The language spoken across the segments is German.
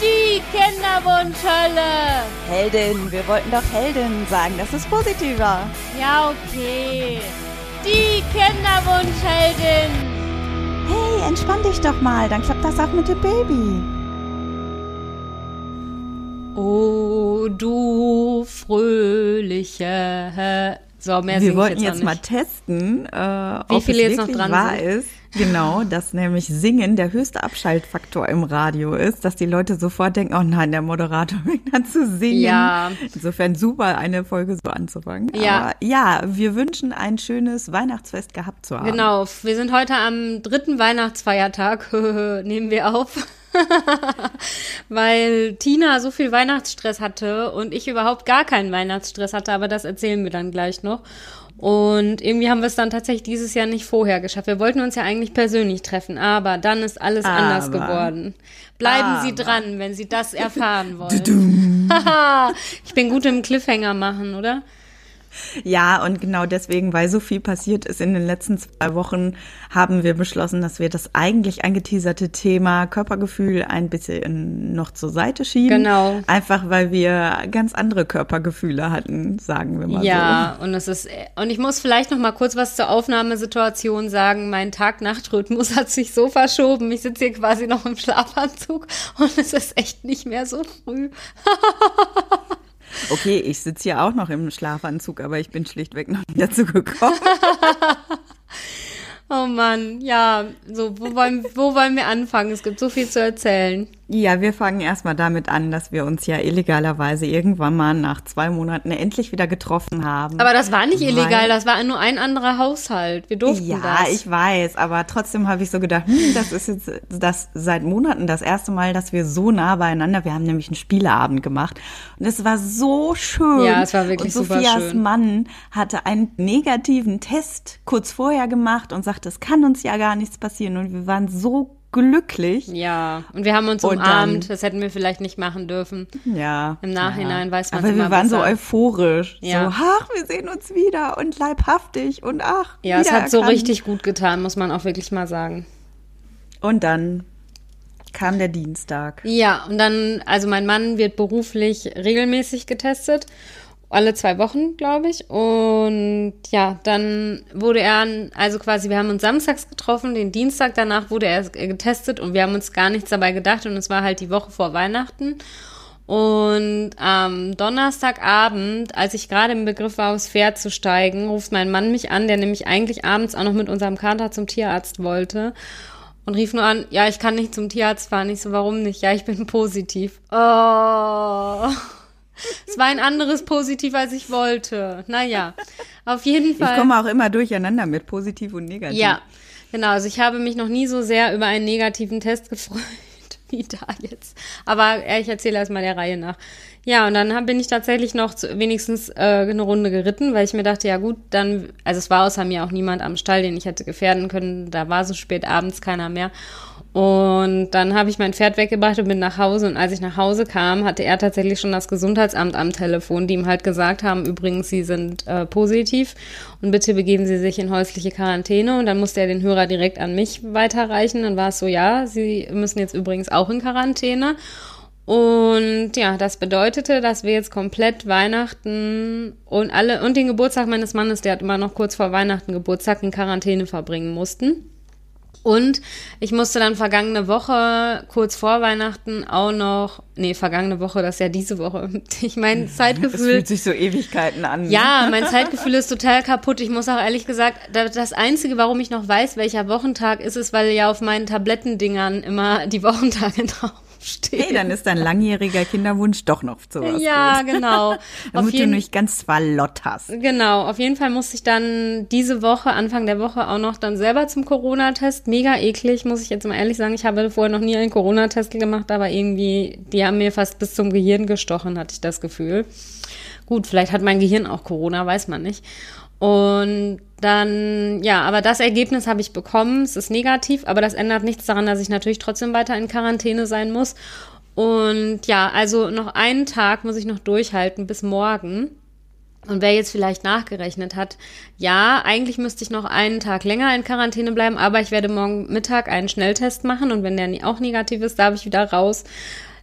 Die Kinderwunschhölle. Heldin, wir wollten doch Heldin sagen, das ist positiver. Ja, okay. Die Kinderwunschheldin. Hey, entspann dich doch mal, dann klappt das auch mit dem Baby. Oh, du fröhliche. So, mehr Wir wollten jetzt, jetzt mal testen, äh, Wie ob viele es jetzt noch wirklich dran wahr sind. ist. Genau, dass nämlich Singen der höchste Abschaltfaktor im Radio ist, dass die Leute sofort denken, oh nein, der Moderator fängt an zu singen. Ja. Insofern super, eine Folge so anzufangen. Ja. Aber ja, wir wünschen ein schönes Weihnachtsfest gehabt zu haben. Genau, wir sind heute am dritten Weihnachtsfeiertag, nehmen wir auf. Weil Tina so viel Weihnachtsstress hatte und ich überhaupt gar keinen Weihnachtsstress hatte, aber das erzählen wir dann gleich noch. Und irgendwie haben wir es dann tatsächlich dieses Jahr nicht vorher geschafft. Wir wollten uns ja eigentlich persönlich treffen, aber dann ist alles anders Aber. geworden. Bleiben Sie Aber. dran, wenn Sie das erfahren wollen. Haha, ich bin gut im Cliffhanger machen, oder? Ja, und genau deswegen, weil so viel passiert ist in den letzten zwei Wochen, haben wir beschlossen, dass wir das eigentlich angeteaserte Thema Körpergefühl ein bisschen noch zur Seite schieben. Genau. Einfach weil wir ganz andere Körpergefühle hatten, sagen wir mal Ja, und es ist und ich muss vielleicht noch mal kurz was zur Aufnahmesituation sagen. Mein Tag-Nacht-Rhythmus hat sich so verschoben. Ich sitze hier quasi noch im Schlafanzug und es ist echt nicht mehr so früh. Okay, ich sitze hier auch noch im Schlafanzug, aber ich bin schlichtweg noch nicht dazu gekommen. Oh Mann, ja, so wo wollen wo wollen wir anfangen? Es gibt so viel zu erzählen. Ja, wir fangen erstmal damit an, dass wir uns ja illegalerweise irgendwann mal nach zwei Monaten endlich wieder getroffen haben. Aber das war nicht illegal, das war nur ein anderer Haushalt. Wir durften Ja, das. ich weiß, aber trotzdem habe ich so gedacht, hm, das ist jetzt das seit Monaten das erste Mal, dass wir so nah beieinander. Wir haben nämlich einen Spieleabend gemacht und es war so schön. Ja, es war wirklich und super Sophias schön. Mann hatte einen negativen Test kurz vorher gemacht und sagte, es kann uns ja gar nichts passieren und wir waren so glücklich. ja, und wir haben uns Und umarmt. dann- das hätten wir vielleicht nicht machen dürfen. Ja. Im Nachhinein ja. weiß man's Aber wir waren so besser. euphorisch. Ja. So, ach, wir sehen uns wieder und leibhaftig und ach. Ja, es hat so richtig gut getan, muss man auch wirklich mal sagen. Und dann kam der Dienstag. Ja, und dann, also mein Mann wird beruflich regelmäßig getestet. Alle zwei Wochen, glaube ich. Und ja, dann wurde er, also quasi, wir haben uns samstags getroffen, den Dienstag danach wurde er getestet und wir haben uns gar nichts dabei gedacht und es war halt die Woche vor Weihnachten. Und am Donnerstagabend, als ich gerade im Begriff war, aufs Pferd zu steigen, ruft mein Mann mich an, der nämlich eigentlich abends auch noch mit unserem Kater zum Tierarzt wollte. Und rief nur an, ja, ich kann nicht zum Tierarzt fahren. Ich so, warum nicht? Ja, ich bin positiv. Oh. Es war ein anderes Positiv, als ich wollte. Naja, auf jeden Ich Fall. komme auch immer durcheinander mit positiv und negativ. Ja, genau. Also ich habe mich noch nie so sehr über einen negativen Test gefreut wie da jetzt. Aber ich erzähle erst mal der Reihe nach. Ja, und dann bin ich tatsächlich noch zu, wenigstens äh, eine Runde geritten, weil ich mir dachte, ja gut, dann, also es war außer mir auch niemand am Stall, den ich hätte gefährden können. Da war so spät abends keiner mehr. Und dann habe ich mein Pferd weggebracht und bin nach Hause. Und als ich nach Hause kam, hatte er tatsächlich schon das Gesundheitsamt am Telefon, die ihm halt gesagt haben, übrigens, Sie sind äh, positiv und bitte begeben Sie sich in häusliche Quarantäne. Und dann musste er den Hörer direkt an mich weiterreichen. Dann war es so, ja, Sie müssen jetzt übrigens auch in Quarantäne. Und ja, das bedeutete, dass wir jetzt komplett Weihnachten und alle und den Geburtstag meines Mannes, der hat immer noch kurz vor Weihnachten Geburtstag in Quarantäne verbringen mussten. Und ich musste dann vergangene Woche, kurz vor Weihnachten, auch noch, nee, vergangene Woche, das ist ja diese Woche. Ich mein Es Zeitgefühl. fühlt sich so Ewigkeiten an. ne? Ja, mein Zeitgefühl ist total kaputt. Ich muss auch ehrlich gesagt, da- das Einzige, warum ich noch weiß, welcher Wochentag ist, ist, weil ja auf meinen Tablettendingern immer die Wochentage draufstehen. Hey, dann ist dein langjähriger Kinderwunsch doch noch zu was ja, gut. genau. Damit du jeden, nicht ganz verlott hast. genau, auf jeden Fall musste ich dann diese Woche, Anfang der Woche auch noch dann selber zum Corona-Test. Mega eklig, muss ich jetzt mal ehrlich sagen. Ich habe vorher noch nie einen Corona-Test gemacht, aber irgendwie, die haben mir fast bis zum Gehirn gestochen, hatte ich das Gefühl. Gut, vielleicht hat mein Gehirn auch Corona, weiß man nicht. Und dann, ja, aber das Ergebnis habe ich bekommen. Es ist negativ, aber das ändert nichts daran, dass ich natürlich trotzdem weiter in Quarantäne sein muss. Und ja, also noch einen Tag muss ich noch durchhalten bis morgen. Und wer jetzt vielleicht nachgerechnet hat, ja, eigentlich müsste ich noch einen Tag länger in Quarantäne bleiben, aber ich werde morgen Mittag einen Schnelltest machen und wenn der auch negativ ist, darf ich wieder raus.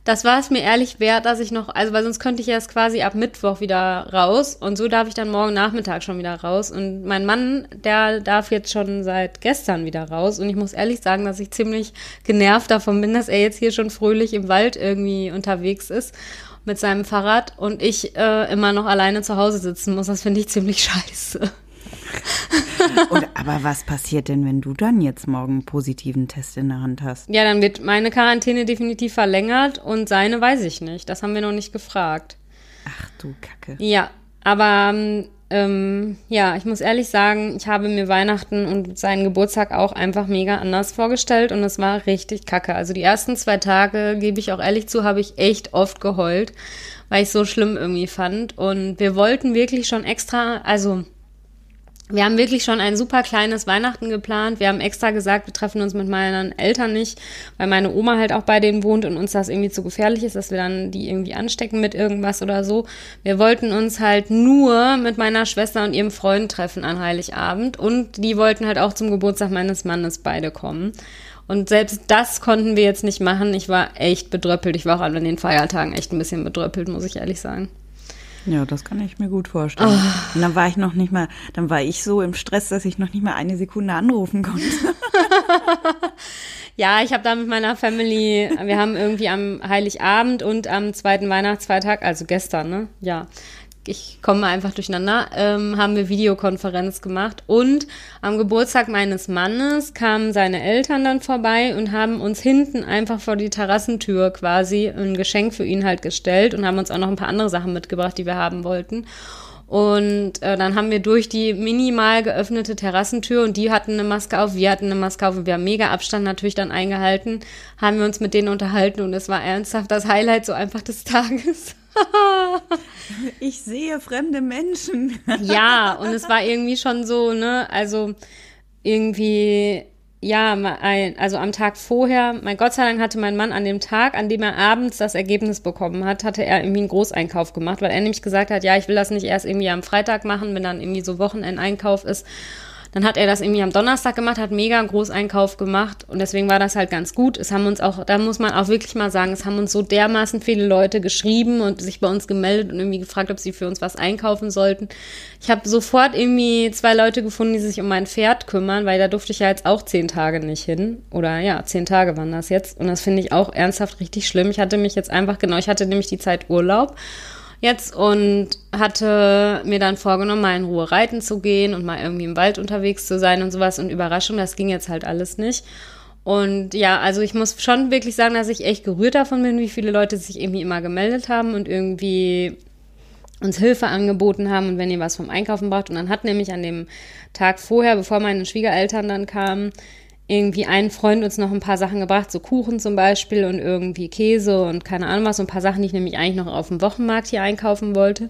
Das war es mir ehrlich wert, dass ich noch, also weil sonst könnte ich erst quasi ab Mittwoch wieder raus und so darf ich dann morgen Nachmittag schon wieder raus und mein Mann, der darf jetzt schon seit gestern wieder raus und ich muss ehrlich sagen, dass ich ziemlich genervt davon bin, dass er jetzt hier schon fröhlich im Wald irgendwie unterwegs ist mit seinem Fahrrad und ich äh, immer noch alleine zu Hause sitzen muss. Das finde ich ziemlich scheiße. Und, aber was passiert denn, wenn du dann jetzt morgen einen positiven Test in der Hand hast? Ja, dann wird meine Quarantäne definitiv verlängert und seine weiß ich nicht. Das haben wir noch nicht gefragt. Ach du Kacke. Ja, aber ähm, ja, ich muss ehrlich sagen, ich habe mir Weihnachten und seinen Geburtstag auch einfach mega anders vorgestellt und es war richtig kacke. Also die ersten zwei Tage, gebe ich auch ehrlich zu, habe ich echt oft geheult, weil ich so schlimm irgendwie fand. Und wir wollten wirklich schon extra, also wir haben wirklich schon ein super kleines Weihnachten geplant. Wir haben extra gesagt, wir treffen uns mit meinen Eltern nicht, weil meine Oma halt auch bei denen wohnt und uns das irgendwie zu gefährlich ist, dass wir dann die irgendwie anstecken mit irgendwas oder so. Wir wollten uns halt nur mit meiner Schwester und ihrem Freund treffen an Heiligabend und die wollten halt auch zum Geburtstag meines Mannes beide kommen. Und selbst das konnten wir jetzt nicht machen. Ich war echt bedröppelt. Ich war auch an den Feiertagen echt ein bisschen bedröppelt, muss ich ehrlich sagen. Ja, das kann ich mir gut vorstellen. Oh. Und dann war ich noch nicht mal, dann war ich so im Stress, dass ich noch nicht mal eine Sekunde anrufen konnte. ja, ich habe da mit meiner Family, wir haben irgendwie am Heiligabend und am zweiten Weihnachtsfeiertag, also gestern, ne? Ja, ich komme einfach durcheinander, ähm, haben wir Videokonferenz gemacht und am Geburtstag meines Mannes kamen seine Eltern dann vorbei und haben uns hinten einfach vor die Terrassentür quasi ein Geschenk für ihn halt gestellt und haben uns auch noch ein paar andere Sachen mitgebracht, die wir haben wollten. Und äh, dann haben wir durch die minimal geöffnete Terrassentür und die hatten eine Maske auf, wir hatten eine Maske auf und wir haben mega Abstand natürlich dann eingehalten, haben wir uns mit denen unterhalten und es war ernsthaft das Highlight so einfach des Tages. ich sehe fremde Menschen. ja, und es war irgendwie schon so, ne, also irgendwie, ja, also am Tag vorher, mein Gott sei Dank hatte mein Mann an dem Tag, an dem er abends das Ergebnis bekommen hat, hatte er irgendwie einen Großeinkauf gemacht, weil er nämlich gesagt hat, ja, ich will das nicht erst irgendwie am Freitag machen, wenn dann irgendwie so Wochenendeinkauf ist dann hat er das irgendwie am Donnerstag gemacht, hat mega einen Großeinkauf gemacht und deswegen war das halt ganz gut. Es haben uns auch, da muss man auch wirklich mal sagen, es haben uns so dermaßen viele Leute geschrieben und sich bei uns gemeldet und irgendwie gefragt, ob sie für uns was einkaufen sollten. Ich habe sofort irgendwie zwei Leute gefunden, die sich um mein Pferd kümmern, weil da durfte ich ja jetzt auch zehn Tage nicht hin. Oder ja, zehn Tage waren das jetzt. Und das finde ich auch ernsthaft richtig schlimm. Ich hatte mich jetzt einfach, genau, ich hatte nämlich die Zeit Urlaub jetzt und hatte mir dann vorgenommen, mal in Ruhe reiten zu gehen und mal irgendwie im Wald unterwegs zu sein und sowas. Und Überraschung, das ging jetzt halt alles nicht. Und ja, also ich muss schon wirklich sagen, dass ich echt gerührt davon bin, wie viele Leute sich irgendwie immer gemeldet haben und irgendwie uns Hilfe angeboten haben und wenn ihr was vom Einkaufen braucht. Und dann hat nämlich an dem Tag vorher, bevor meine Schwiegereltern dann kamen, irgendwie ein Freund uns noch ein paar Sachen gebracht, so Kuchen zum Beispiel und irgendwie Käse und keine Ahnung was, so ein paar Sachen, die ich nämlich eigentlich noch auf dem Wochenmarkt hier einkaufen wollte.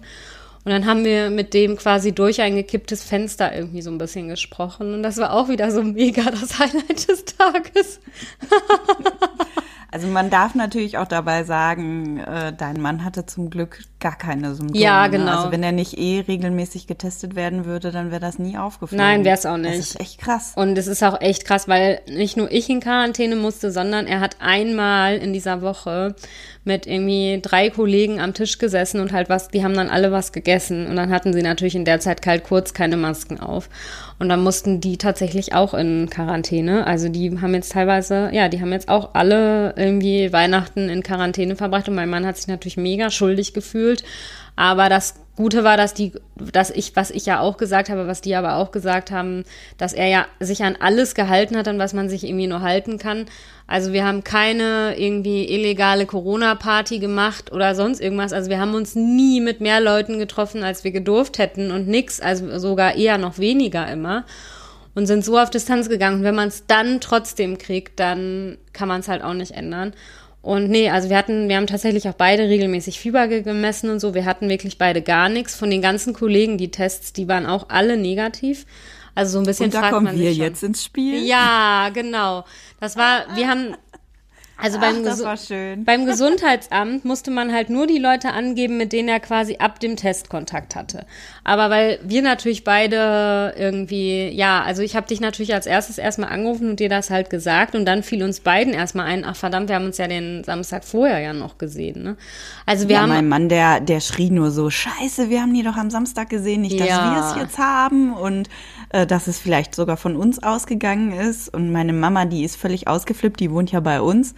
Und dann haben wir mit dem quasi durch ein gekipptes Fenster irgendwie so ein bisschen gesprochen. Und das war auch wieder so mega das Highlight des Tages. Also man darf natürlich auch dabei sagen, äh, dein Mann hatte zum Glück gar keine Symptome. Ja, ne? genau. Also wenn er nicht eh regelmäßig getestet werden würde, dann wäre das nie aufgefallen. Nein, wäre es auch nicht. Das ist echt krass. Und es ist auch echt krass, weil nicht nur ich in Quarantäne musste, sondern er hat einmal in dieser Woche mit irgendwie drei Kollegen am Tisch gesessen und halt was, die haben dann alle was gegessen und dann hatten sie natürlich in der Zeit kalt kurz keine Masken auf. Und dann mussten die tatsächlich auch in Quarantäne. Also die haben jetzt teilweise, ja, die haben jetzt auch alle irgendwie Weihnachten in Quarantäne verbracht und mein Mann hat sich natürlich mega schuldig gefühlt. Aber das Gute war, dass die, dass ich, was ich ja auch gesagt habe, was die aber auch gesagt haben, dass er ja sich an alles gehalten hat, an was man sich irgendwie nur halten kann. Also wir haben keine irgendwie illegale Corona-Party gemacht oder sonst irgendwas. Also wir haben uns nie mit mehr Leuten getroffen, als wir gedurft hätten und nix, also sogar eher noch weniger immer. Und sind so auf Distanz gegangen. Wenn man es dann trotzdem kriegt, dann kann man es halt auch nicht ändern. Und nee, also wir hatten, wir haben tatsächlich auch beide regelmäßig Fieber gemessen und so. Wir hatten wirklich beide gar nichts. Von den ganzen Kollegen, die Tests, die waren auch alle negativ. Also so ein bisschen Und da kommen wir jetzt ins Spiel. Ja, genau. Das war, wir haben, Also beim, Ach, das war schön. beim Gesundheitsamt musste man halt nur die Leute angeben, mit denen er quasi ab dem Test Kontakt hatte. Aber weil wir natürlich beide irgendwie, ja, also ich habe dich natürlich als erstes erstmal angerufen und dir das halt gesagt und dann fiel uns beiden erstmal ein, ach verdammt, wir haben uns ja den Samstag vorher ja noch gesehen. Ne? Also wir ja, haben mein Mann, der, der schrie nur so, scheiße, wir haben die doch am Samstag gesehen, nicht, dass Ja. wir es jetzt haben und dass es vielleicht sogar von uns ausgegangen ist. Und meine Mama, die ist völlig ausgeflippt, die wohnt ja bei uns.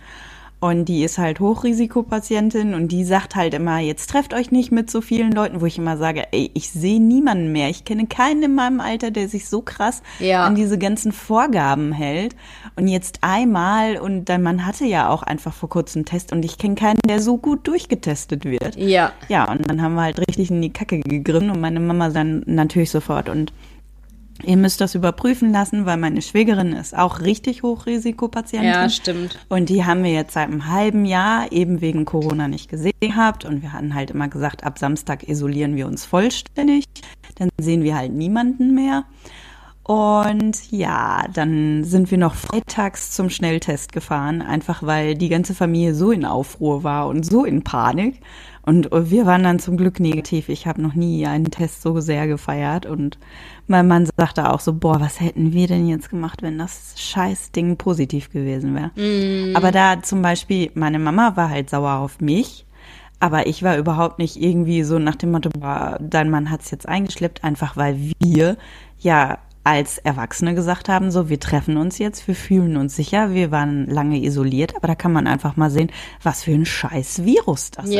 Und die ist halt Hochrisikopatientin und die sagt halt immer, jetzt trefft euch nicht mit so vielen Leuten, wo ich immer sage, ey, ich sehe niemanden mehr. Ich kenne keinen in meinem Alter, der sich so krass Ja. an diese ganzen Vorgaben hält. Und jetzt einmal, und dann man hatte ja auch einfach vor kurzem einen Test und ich kenne keinen, der so gut durchgetestet wird. ja, Ja, und dann haben wir halt richtig in die Kacke gegriffen und meine Mama dann natürlich sofort. Und ihr müsst das überprüfen lassen, weil meine Schwägerin ist auch richtig Hochrisikopatientin. ja, stimmt. Und die haben wir jetzt seit einem halben Jahr eben wegen Corona nicht gesehen gehabt. Und wir hatten halt immer gesagt, ab Samstag isolieren wir uns vollständig. Dann sehen wir halt niemanden mehr. Und ja, dann sind wir noch freitags zum Schnelltest gefahren, einfach weil die ganze Familie so in Aufruhr war und so in Panik. Und wir waren dann zum Glück negativ. Ich habe noch nie einen Test so sehr gefeiert. Und mein Mann sagte auch so, boah, was hätten wir denn jetzt gemacht, wenn das Scheißding positiv gewesen wäre. Aber da zum Beispiel, meine Mama war halt sauer auf mich. Aber ich war überhaupt nicht irgendwie so nach dem Motto, boah, dein Mann hat's jetzt eingeschleppt, einfach weil wir ja als Erwachsene gesagt haben, so, wir treffen uns jetzt, wir fühlen uns sicher, wir waren lange isoliert, aber da kann man einfach mal sehen, was für ein scheiß Virus das ist.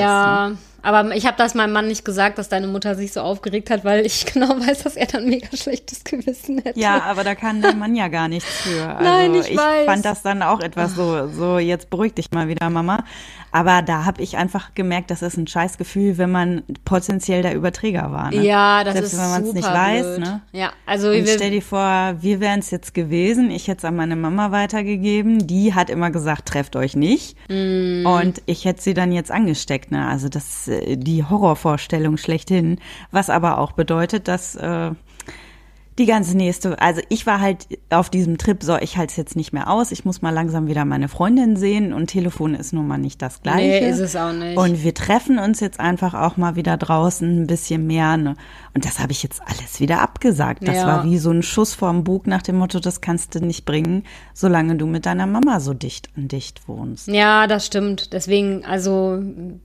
Ne? Aber ich habe das meinem Mann nicht gesagt, dass deine Mutter sich so aufgeregt hat, weil ich genau weiß, dass er dann mega schlechtes Gewissen hätte. Ja, aber da kann dein Mann ja gar nichts für. Also Nein, ich ich weiß. fand das dann auch etwas so, so jetzt beruhig dich mal wieder, Mama. Aber da habe ich einfach gemerkt, das ist ein Scheißgefühl, wenn man potenziell der Überträger war. Ne? Ja, das Selbst ist wenn man es nicht weiß. blöd. Ne? Ja, also Und stell dir vor, wir wären es jetzt gewesen. Ich hätte es an meine Mama weitergegeben. Die hat immer gesagt, trefft euch nicht. Mm. Und ich hätte sie dann jetzt angesteckt. Ne? Also das die Horrorvorstellung schlechthin. Was aber auch bedeutet, dass äh, die ganze nächste, also ich war halt auf diesem Trip, so ich halte es jetzt nicht mehr aus, ich muss mal langsam wieder meine Freundin sehen und Telefon ist nun mal nicht das gleiche. Nee, ist es auch nicht. Und wir treffen uns jetzt einfach auch mal wieder draußen ein bisschen mehr. Ne? Und das habe ich jetzt alles wieder abgesagt. Das Ja. war wie so ein Schuss vorm Bug nach dem Motto, das kannst du nicht bringen, solange du mit deiner Mama so dicht an dicht wohnst. Ja, das stimmt. Deswegen, also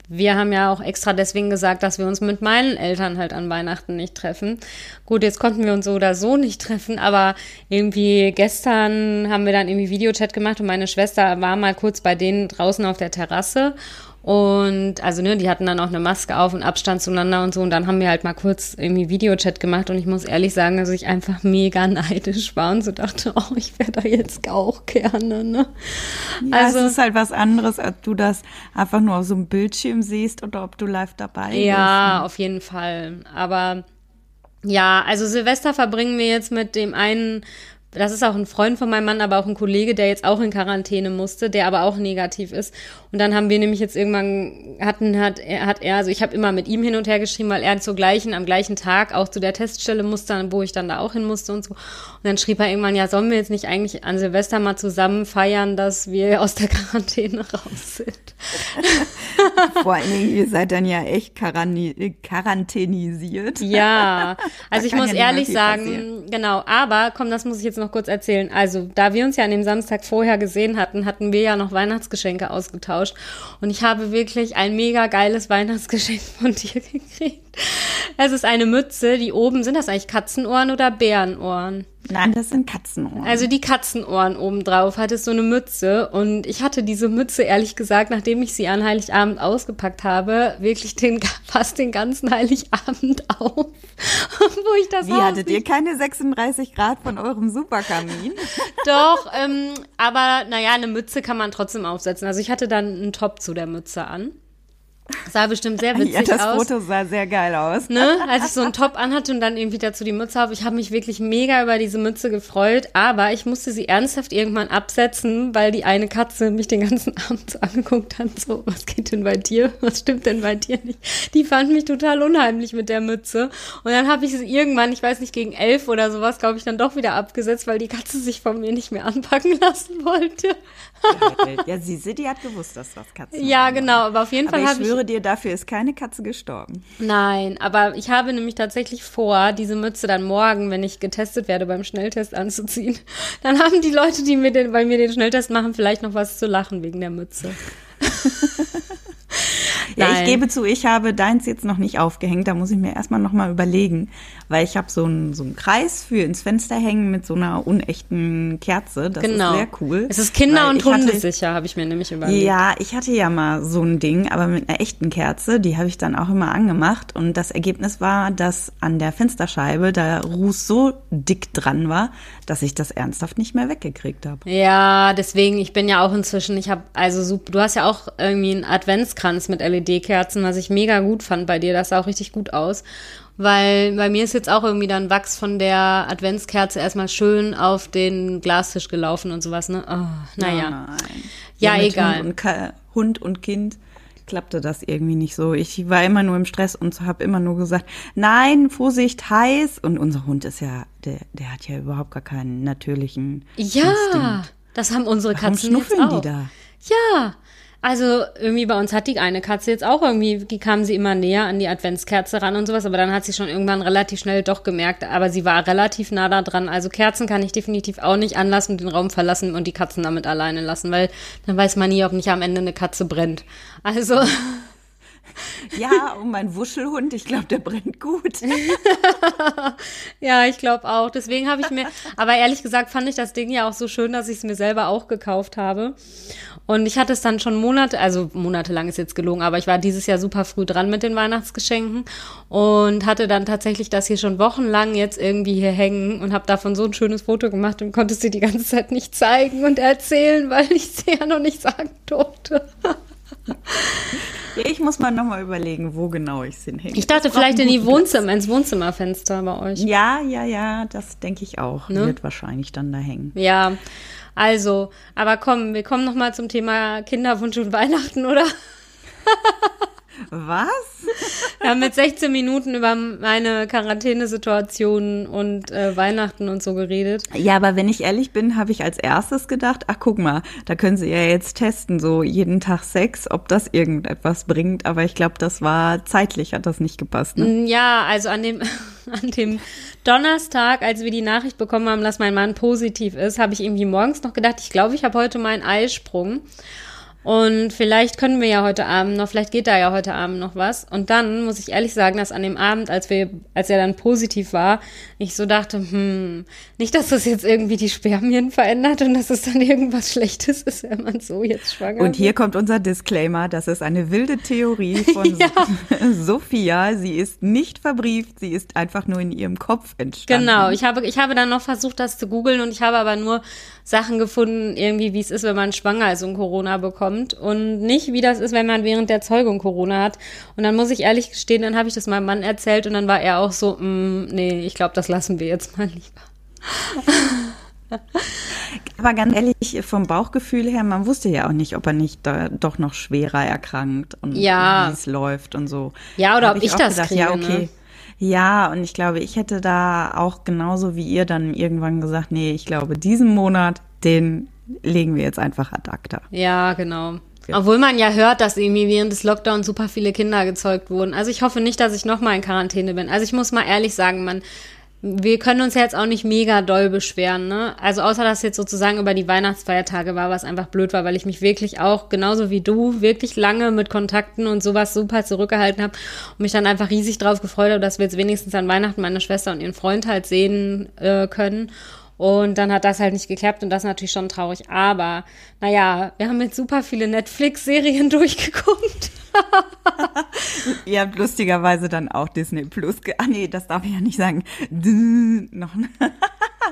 wir haben ja auch extra deswegen gesagt, dass wir uns mit meinen Eltern halt an Weihnachten nicht treffen. Gut, jetzt konnten wir uns so oder so nicht treffen, aber irgendwie gestern haben wir dann irgendwie Videochat gemacht und meine Schwester war mal kurz bei denen draußen auf der Terrasse. Und also, ne, die hatten dann auch eine Maske auf und Abstand zueinander und so. Und dann haben wir halt mal kurz irgendwie Videochat gemacht. Und ich muss ehrlich sagen, dass ich einfach mega neidisch war und so dachte, oh, ich wäre da jetzt auch gerne, ne? Ja, Also- es ist halt was anderes, ob du das einfach nur auf so einem Bildschirm siehst oder ob du live dabei Ja, auf jeden Fall. Aber ja, also Silvester verbringen wir jetzt mit dem einen, das ist auch ein Freund von meinem Mann, aber auch ein Kollege, der jetzt auch in Quarantäne musste, der aber auch negativ ist. Und dann haben wir nämlich jetzt irgendwann hatten hat er hat er, also ich habe immer mit ihm hin und her geschrieben, weil er zur gleichen am gleichen Tag auch zu der Teststelle musste, wo ich dann da auch hin musste und so. Und dann schrieb er irgendwann, ja, sollen wir jetzt nicht eigentlich an Silvester mal zusammen feiern, dass wir aus der Quarantäne raus sind? Vor allen Dingen, ihr seid dann ja echt quarantänisiert. Ja, also ich muss ja ehrlich sagen, passieren. genau, aber komm, das muss ich jetzt noch kurz erzählen. Also, da wir uns ja an dem Samstag vorher gesehen hatten, hatten wir ja noch Weihnachtsgeschenke ausgetauscht und ich habe wirklich ein mega geiles Weihnachtsgeschenk von dir gekriegt. Es ist eine Mütze, die oben, sind das eigentlich Katzenohren oder Bärenohren? Nein, das sind Katzenohren. Also die Katzenohren oben drauf hatte so eine Mütze und ich hatte diese Mütze ehrlich gesagt, nachdem ich sie an Heiligabend ausgepackt habe, wirklich den fast den ganzen Heiligabend auf, wo ich das Wie Haus hattet ihr nicht- keine 36 Grad von eurem Superkamin? Doch, ähm, aber naja, eine Mütze kann man trotzdem aufsetzen. Also ich hatte dann einen Top zu der Mütze an. Sah bestimmt sehr witzig ja, das aus. Foto sah sehr geil aus. ne, als ich so einen Top anhatte und dann irgendwie dazu die Mütze auf. Ich habe mich wirklich mega über diese Mütze gefreut, aber ich musste sie ernsthaft irgendwann absetzen, weil die eine Katze mich den ganzen Abend so angeguckt hat, so, was geht denn bei dir? Was stimmt denn bei dir nicht? Die fand mich total unheimlich mit der Mütze. Und dann habe ich sie irgendwann, ich weiß nicht, gegen elf oder sowas, glaube ich, dann doch wieder abgesetzt, weil die Katze sich von mir nicht mehr anpacken lassen wollte. ja, sie, die hat gewusst, dass das Katzen Ja, genau, aber auf jeden Fall habe ich. Schwöre dir, dafür ist keine Katze gestorben. Nein, aber ich habe nämlich tatsächlich vor, diese Mütze dann morgen, wenn ich getestet werde, beim Schnelltest anzuziehen. Dann haben die Leute, die mir den, bei mir den Schnelltest machen, vielleicht noch was zu lachen wegen der Mütze. Ja, Nein. ich gebe zu, ich habe deins jetzt noch nicht aufgehängt. Da muss ich mir erstmal nochmal überlegen, weil ich habe so einen so einen Kreis für ins Fenster hängen mit so einer unechten Kerze. Das genau. ist sehr cool. Es ist Kinder- und Hundesicher, habe ich mir nämlich überlegt. Ja, ich hatte ja mal so ein Ding, aber mit einer echten Kerze. Die habe ich dann auch immer angemacht. Und das Ergebnis war, dass an der Fensterscheibe der Ruß so dick dran war, dass ich das ernsthaft nicht mehr weggekriegt habe. Ja, deswegen, ich bin ja auch inzwischen, ich habe, also super, du hast ja auch irgendwie einen Adventskranz mit LED LED-Kerzen, was ich mega gut fand bei dir. Das sah auch richtig gut aus. Weil bei mir ist jetzt auch irgendwie dann Wachs von der Adventskerze erstmal schön auf den Glastisch gelaufen und sowas, ne? Oh, naja. Ja, ja egal. Hund und, Hund und Kind klappte das irgendwie nicht so. Ich war immer nur im Stress und habe immer nur gesagt, nein, Vorsicht, heiß. Und unser Hund ist ja, der, der hat ja überhaupt gar keinen natürlichen Ja, Instinkt. das haben unsere Katzen Warum schnuffeln jetzt auch. die da? Ja, also irgendwie bei uns hat die eine Katze jetzt auch irgendwie, die kam sie immer näher an die Adventskerze ran und sowas, aber dann hat sie schon irgendwann relativ schnell doch gemerkt, aber sie war relativ nah da dran. Also Kerzen kann ich definitiv auch nicht anlassen, den Raum verlassen und die Katzen damit alleine lassen, weil dann weiß man nie, ob nicht am Ende eine Katze brennt. Also Ja, und mein Wuschelhund, ich glaube, der brennt gut. ja, ich glaube auch. Deswegen habe ich mir, aber ehrlich gesagt fand ich das Ding ja auch so schön, dass ich es mir selber auch gekauft habe. Und ich hatte es dann schon Monate, also monatelang ist jetzt gelogen, aber ich war dieses Jahr super früh dran mit den Weihnachtsgeschenken und hatte dann tatsächlich das hier schon wochenlang jetzt irgendwie hier hängen und habe davon so ein schönes Foto gemacht und konnte es dir die ganze Zeit nicht zeigen und erzählen, weil ich es ja noch nicht sagen durfte. Ich muss mal nochmal überlegen, wo genau ich es hinhänge. Ich dachte vielleicht in die Wohnzimmer, ins Wohnzimmerfenster bei euch. Ja, ja, ja, das denke ich auch. Ne? Wird wahrscheinlich dann da hängen. Ja, also, aber komm, wir kommen nochmal zum Thema Kinderwunsch und Weihnachten, oder? Was? Wir haben mit 16 Minuten über meine Quarantänesituation und äh, Weihnachten und so geredet. Ja, aber wenn ich ehrlich bin, habe ich als erstes gedacht, ach guck mal, da können sie ja jetzt testen, so jeden Tag Sex, ob das irgendetwas bringt. Aber ich glaube, das war zeitlich, hat das nicht gepasst. Ne? Mm, ja, also an dem, an dem Donnerstag, als wir die Nachricht bekommen haben, dass mein Mann positiv ist, habe ich irgendwie morgens noch gedacht, ich glaube, ich habe heute meinen Eisprung. Und vielleicht können wir ja heute Abend noch, vielleicht geht da ja heute Abend noch was. Und dann muss ich ehrlich sagen, dass an dem Abend, als wir, als er dann positiv war, ich so dachte, hm, nicht, dass das jetzt irgendwie die Spermien verändert und dass es dann irgendwas Schlechtes ist, wenn man so jetzt schwanger Und hier wird. kommt unser Disclaimer, das ist eine wilde Theorie von ja. Sophia. Sie ist nicht verbrieft, sie ist einfach nur in ihrem Kopf entstanden. Genau, ich habe, ich habe dann noch versucht, das zu googeln und ich habe aber nur Sachen gefunden, irgendwie, wie es ist, wenn man schwanger ist und Corona bekommt und nicht, wie das ist, wenn man während der Zeugung Corona hat. Und dann muss ich ehrlich gestehen, dann habe ich das meinem Mann erzählt und dann war er auch so, mm, nee, ich glaube, das lassen wir jetzt mal lieber. Aber ganz ehrlich, vom Bauchgefühl her, man wusste ja auch nicht, ob er nicht da, doch noch schwerer erkrankt und ja. wie es läuft und so. Ja, oder ob ich, ich das gedacht, kriege, ja, okay. Ne? Ja, und ich glaube, ich hätte da auch genauso wie ihr dann irgendwann gesagt, nee, ich glaube, diesen Monat, den legen wir jetzt einfach ad acta. Ja, genau. Obwohl man ja hört, dass irgendwie während des Lockdowns super viele Kinder gezeugt wurden. Also ich hoffe nicht, dass ich nochmal in Quarantäne bin. Also ich muss mal ehrlich sagen, man, wir können uns ja jetzt auch nicht mega doll beschweren, ne? Also außer dass jetzt sozusagen über die Weihnachtsfeiertage war, was einfach blöd war, weil ich mich wirklich auch, genauso wie du, wirklich lange mit Kontakten und sowas super zurückgehalten habe und mich dann einfach riesig drauf gefreut habe, dass wir jetzt wenigstens an Weihnachten meine Schwester und ihren Freund halt sehen äh, können. Und dann hat das halt nicht geklappt und das natürlich schon traurig. Aber naja, wir haben jetzt super viele Netflix-Serien durchgeguckt. Ihr habt lustigerweise dann auch Disney Plus. Ah nee, das darf ich ja nicht sagen. Noch.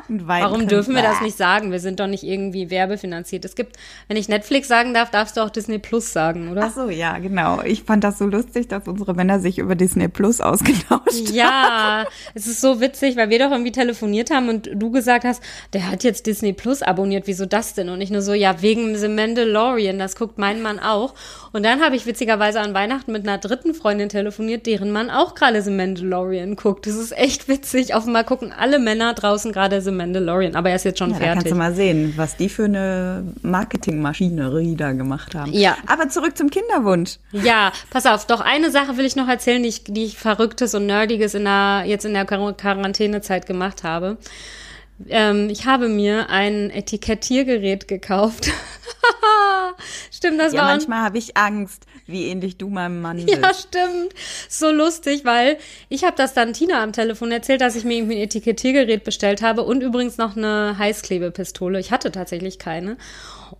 Warum dürfen wir das nicht sagen? Wir sind doch nicht irgendwie werbefinanziert. Es gibt, wenn ich Netflix sagen darf, darfst du auch Disney Plus sagen, oder? Ach so, ja, genau. Ich fand das so lustig, dass unsere Männer sich über Disney Plus ausgetauscht haben. Ja, es ist so witzig, weil wir doch irgendwie telefoniert haben und du gesagt hast, der hat jetzt Disney Plus abonniert. Wieso das denn? Und ich nur so, ja, wegen The Mandalorian. Das guckt mein Mann auch. Und dann habe ich witzigerweise an Weihnachten mit einer dritten Freundin telefoniert, deren Mann auch gerade The Mandalorian guckt. Das ist echt witzig. Offenbar gucken alle Männer draußen gerade The Mandalorian. Aber er ist jetzt schon Ja, da fertig. kannst du mal sehen, was die für eine Marketingmaschinerie da gemacht haben. Ja. Aber zurück zum Kinderwunsch. Ja, pass auf, doch eine Sache will ich noch erzählen, die ich, die ich Verrücktes und Nerdiges in der, jetzt in der Quar- Quarantänezeit gemacht habe. Ähm, ich habe mir ein Etikettiergerät gekauft. Stimmt, das Ja, war manchmal habe ich Angst, wie ähnlich du meinem Mann bist. Ja, stimmt. So lustig, weil ich habe das dann Tina am Telefon erzählt, dass ich mir irgendwie ein Etikettiergerät bestellt habe und übrigens noch eine Heißklebepistole. Ich hatte tatsächlich keine.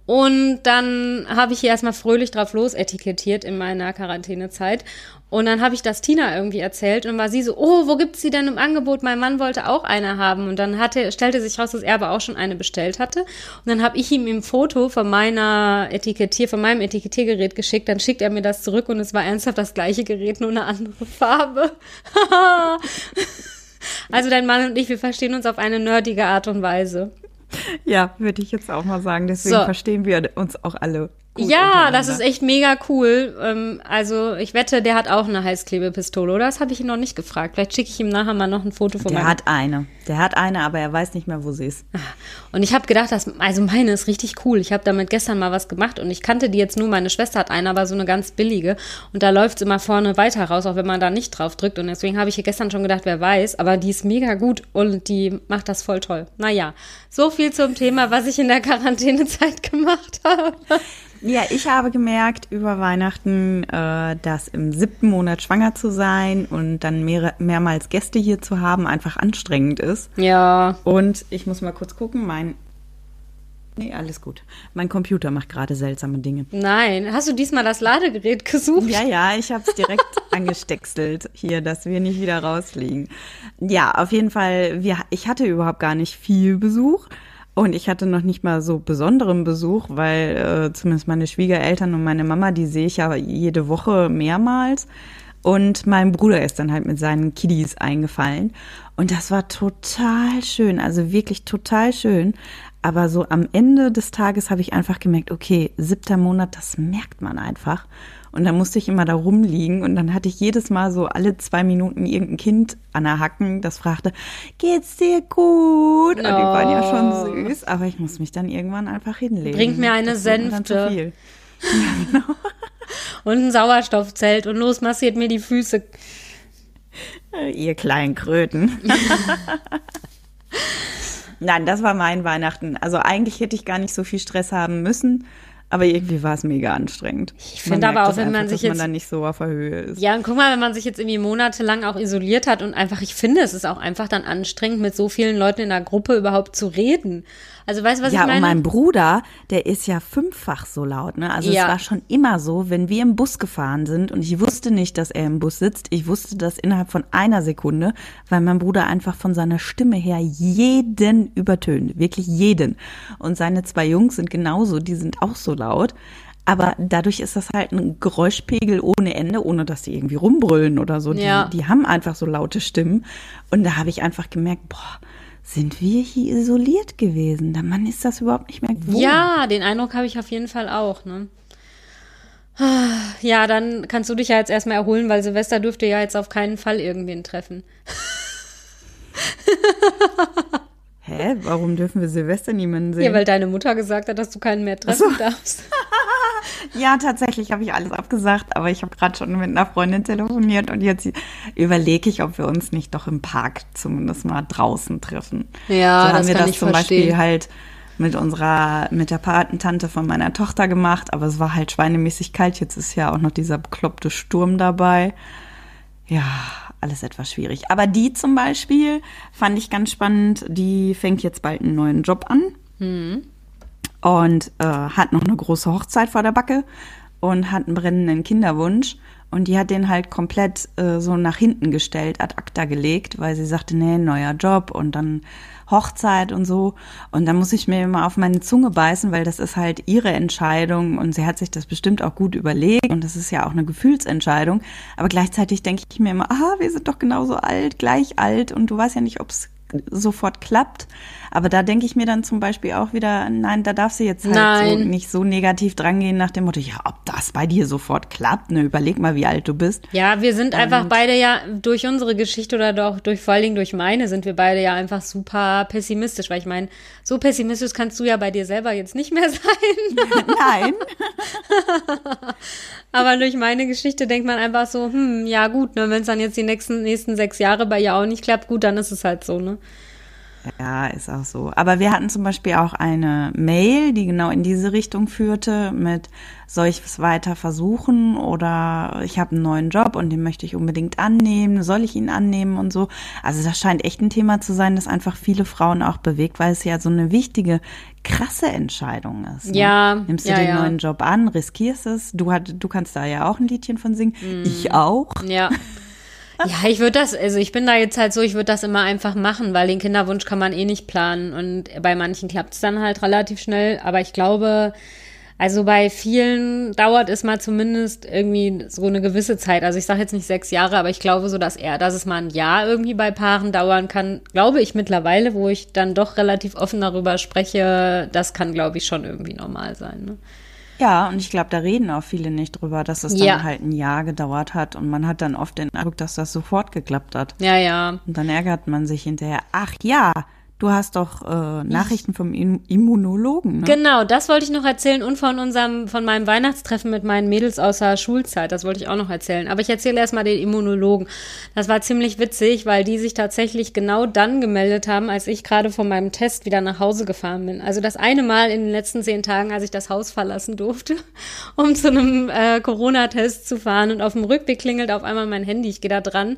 Und dann habe ich hier erstmal fröhlich drauf los etikettiert in meiner Quarantänezeit. Und dann habe ich das Tina irgendwie erzählt und war sie so, oh, wo gibt's die denn im Angebot? Mein Mann wollte auch eine haben. Und dann hatte, stellte sich raus, dass er aber auch schon eine bestellt hatte. Und dann habe ich ihm ein Foto von meiner Etikettier, von meinem Etikettiergerät geschickt. Dann schickt er mir das zurück und es war ernsthaft das gleiche Gerät, nur eine andere Farbe. also dein Mann und ich, wir verstehen uns auf eine nerdige Art und Weise. Ja, würde ich jetzt auch mal sagen. Deswegen So. verstehen wir uns auch alle. Gut ja, das ist echt mega cool. Ähm, also ich wette, der hat auch eine Heißklebepistole, oder? Das habe ich ihn noch nicht gefragt. Vielleicht schicke ich ihm nachher mal noch ein Foto von Der meinem hat eine. Der hat eine, aber er weiß nicht mehr, wo sie ist. Und ich habe gedacht, dass, also meine ist richtig cool. Ich habe damit gestern mal was gemacht und ich kannte die jetzt nur. Meine Schwester hat eine, aber so eine ganz billige. Und da läuft's immer vorne weiter raus, auch wenn man da nicht drauf drückt. Und deswegen habe ich hier gestern schon gedacht, wer weiß. Aber die ist mega gut und die macht das voll toll. Naja, so viel zum Thema, was ich in der Quarantänezeit gemacht habe. Ja, ich habe gemerkt über Weihnachten, äh, dass im siebten Monat schwanger zu sein und dann mehr, mehrmals Gäste hier zu haben einfach anstrengend ist. Ja, Und ich muss mal kurz gucken, mein. Nee, alles gut. Mein Computer macht gerade seltsame Dinge. nein. Hast du diesmal das Ladegerät gesucht? Ja, ja, ich habe es direkt angestextelt hier, dass wir nicht wieder rausfliegen. Ja, auf jeden Fall, wir, ich hatte überhaupt gar nicht viel Besuch. Und ich hatte noch nicht mal so besonderen Besuch, weil äh, zumindest meine Schwiegereltern und meine Mama, die sehe ich ja jede Woche mehrmals. Und mein Bruder ist dann halt mit seinen Kiddies eingefallen. Und das war total schön, also wirklich total schön. Aber so am Ende des Tages habe ich einfach gemerkt, okay, siebter Monat, das merkt man einfach. Und dann musste ich immer da rumliegen und dann hatte ich jedes Mal so alle zwei Minuten irgendein Kind an der Hacken, das fragte, geht's dir gut? Und die waren ja schon süß, aber ich muss mich dann irgendwann einfach hinlegen. Bringt mir eine Das mir dann zu viel. Und ein Sauerstoffzelt und los massiert mir die Füße. Äh, Ihr kleinen Kröten. Nein, das war mein Weihnachten. Also eigentlich hätte ich gar nicht so viel Stress haben müssen, aber irgendwie war es mega anstrengend. Ich finde aber auch, wenn man sich dass man jetzt- dann nicht so auf der Höhe ist. Ja, und guck mal, wenn man sich jetzt irgendwie monatelang auch isoliert hat und einfach, ich finde, es ist auch einfach dann anstrengend, mit so vielen Leuten in der Gruppe überhaupt zu reden. Also weißt du, was Ja, ich meine? und mein Bruder, der ist ja fünffach so laut. Ne? Also Ja. es war schon immer so, wenn wir im Bus gefahren sind und ich wusste nicht, dass er im Bus sitzt. Ich wusste das innerhalb von einer Sekunde, weil mein Bruder einfach von seiner Stimme her jeden übertönt. Wirklich jeden. Und seine zwei Jungs sind genauso, die sind auch so laut. Aber dadurch ist das halt ein Geräuschpegel ohne Ende, ohne dass die irgendwie rumbrüllen oder so. Ja. Die, die haben einfach so laute Stimmen. Und da habe ich einfach gemerkt, boah, sind wir hier isoliert gewesen? Der Mann ist das überhaupt nicht mehr gewohnt. ja, den Eindruck habe ich auf jeden Fall auch, ne? Ja, dann kannst du dich ja jetzt erstmal erholen, weil Silvester dürfte ja jetzt auf keinen Fall irgendwen treffen. Hä? Warum dürfen wir Silvester niemanden sehen? Ja, weil deine Mutter gesagt hat, dass du keinen mehr treffen darfst. Ja, tatsächlich habe ich alles abgesagt, aber ich habe gerade schon mit einer Freundin telefoniert und jetzt überlege ich, ob wir uns nicht doch im Park zumindest mal draußen treffen. Ja, so haben das wir kann das ich zum Beispiel verstehen. halt mit unserer, mit der Patentante von meiner Tochter gemacht, aber es war halt schweinemäßig kalt. Jetzt ist ja auch noch dieser bekloppte Sturm dabei. Ja, alles etwas schwierig. Aber die zum Beispiel fand ich ganz spannend. Die fängt jetzt bald einen neuen Job an und äh, hat noch eine große Hochzeit vor der Backe und hat einen brennenden Kinderwunsch. Und die hat den halt komplett äh, so nach hinten gestellt, ad acta gelegt, weil sie sagte, nee, neuer Job und dann Hochzeit und so. Und dann muss ich mir immer auf meine Zunge beißen, weil das ist halt ihre Entscheidung und sie hat sich das bestimmt auch gut überlegt und das ist ja auch eine Gefühlsentscheidung. Aber gleichzeitig denke ich mir immer, ah, wir sind doch genauso alt, gleich alt und du weißt ja nicht, ob es sofort klappt. Aber da denke ich mir dann zum Beispiel auch wieder, nein, da darf sie jetzt halt so nicht so negativ drangehen nach dem Motto, ja, ob das bei dir sofort klappt, ne, überleg mal, wie alt du bist. Ja, wir sind einfach beide ja durch unsere Geschichte oder doch durch vor allen Dingen durch meine sind wir beide ja einfach super pessimistisch, weil ich meine, so pessimistisch kannst du ja bei dir selber jetzt nicht mehr sein. Nein. Aber durch meine Geschichte denkt man einfach so, hm, ja gut, ne, wenn es dann jetzt die nächsten nächsten sechs Jahre bei ihr auch nicht klappt, gut, dann ist es halt so, ne? Ja, ist auch so. Aber wir hatten zum Beispiel auch eine Mail, die genau in diese Richtung führte mit, soll ich es weiter versuchen oder ich habe einen neuen Job und den möchte ich unbedingt annehmen, soll ich ihn annehmen und so. Also das scheint echt ein Thema zu sein, das einfach viele Frauen auch bewegt, weil es ja so eine wichtige, krasse Entscheidung ist. Ne? Ja, Nimmst du ja, den ja. neuen Job an, riskierst es. Du, hat, du kannst da ja auch ein Liedchen von singen. Mhm. Ich auch. Ja. Ja, ich würde das, also ich bin da jetzt halt so, ich würde das immer einfach machen, weil den Kinderwunsch kann man eh nicht planen und bei manchen klappt es dann halt relativ schnell, aber ich glaube, also bei vielen dauert es mal zumindest irgendwie so eine gewisse Zeit. Also ich sage jetzt nicht sechs Jahre, aber ich glaube so, dass er, dass es mal ein Jahr irgendwie bei Paaren dauern kann, glaube ich mittlerweile, wo ich dann doch relativ offen darüber spreche, das kann, glaube ich, schon irgendwie normal sein. Ne? Ja, und ich glaube, da reden auch viele nicht drüber, dass es dann Ja. halt ein Jahr gedauert hat und man hat dann oft den Eindruck, dass das sofort geklappt hat. Ja, ja. Und dann ärgert man sich hinterher. Ach ja, du hast doch äh, Nachrichten vom Im Immunologen, ne? Genau, das wollte ich noch erzählen und von unserem, von meinem Weihnachtstreffen mit meinen Mädels aus der Schulzeit. Das wollte ich auch noch erzählen. Aber ich erzähle erstmal den Immunologen. Das war ziemlich witzig, weil die sich tatsächlich genau dann gemeldet haben, als ich gerade von meinem Test wieder nach Hause gefahren bin. Also das eine Mal in den letzten zehn Tagen, als ich das Haus verlassen durfte, um zu einem äh, Corona-Test zu fahren. Und auf dem Rückweg klingelt auf einmal mein Handy. Ich gehe da dran.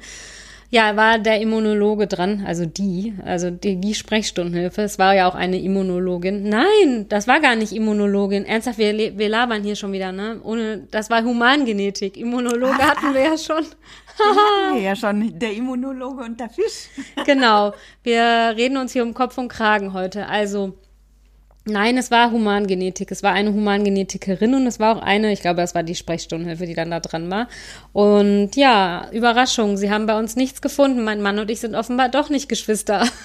Ja, war der Immunologe dran, also die, also die, die Sprechstundenhilfe. Es war ja auch eine Immunologin. Nein, das war gar nicht Immunologin. Ernsthaft, wir, wir labern hier schon wieder, ne? Ohne, das war Humangenetik. Immunologe hatten wir ja schon. ja, schon der Immunologe und der Fisch. genau. Wir reden uns hier um Kopf und Kragen heute. Also, nein, es war Humangenetik. Es war eine Humangenetikerin und es war auch eine, ich glaube, das war die Sprechstundenhilfe, die dann da dran war. Und ja, Überraschung, sie haben bei uns nichts gefunden. Mein Mann und ich sind offenbar doch nicht Geschwister.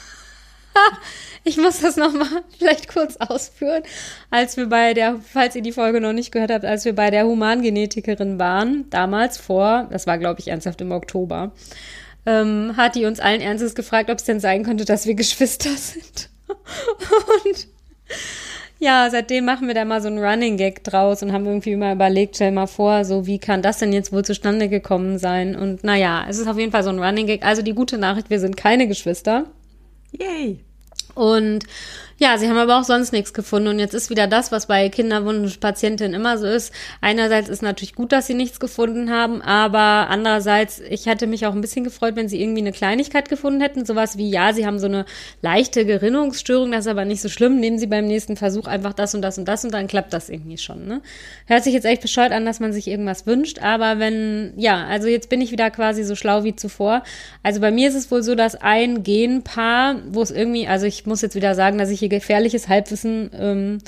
Ich muss das nochmal vielleicht kurz ausführen. Als wir bei der, falls ihr die Folge noch nicht gehört habt, als wir bei der Humangenetikerin waren, damals vor, das war glaube ich ernsthaft im Oktober, ähm, hat die uns allen Ernstes gefragt, ob es denn sein könnte, dass wir Geschwister sind. Und ja, seitdem machen wir da mal so einen Running Gag draus und haben irgendwie immer überlegt, stell mal vor, so wie kann das denn jetzt wohl zustande gekommen sein? Und naja, es ist auf jeden Fall so ein Running Gag. Also die gute Nachricht, wir sind keine Geschwister. Yay. Und ja, sie haben aber auch sonst nichts gefunden. Und jetzt ist wieder das, was bei Kinderwunschpatientinnen immer so ist. Einerseits ist natürlich gut, dass sie nichts gefunden haben, aber andererseits, ich hätte mich auch ein bisschen gefreut, wenn sie irgendwie eine Kleinigkeit gefunden hätten. Sowas wie, ja, sie haben so eine leichte Gerinnungsstörung, das ist aber nicht so schlimm. Nehmen sie beim nächsten Versuch einfach das und das und das und dann klappt das irgendwie schon. Ne? Hört sich jetzt echt bescheuert an, dass man sich irgendwas wünscht, aber wenn, ja, also jetzt bin ich wieder quasi so schlau wie zuvor. Also bei mir ist es wohl so, dass ein Genpaar, wo es irgendwie, also ich muss jetzt wieder sagen, dass ich hier gefährliches Halbwissen ähm,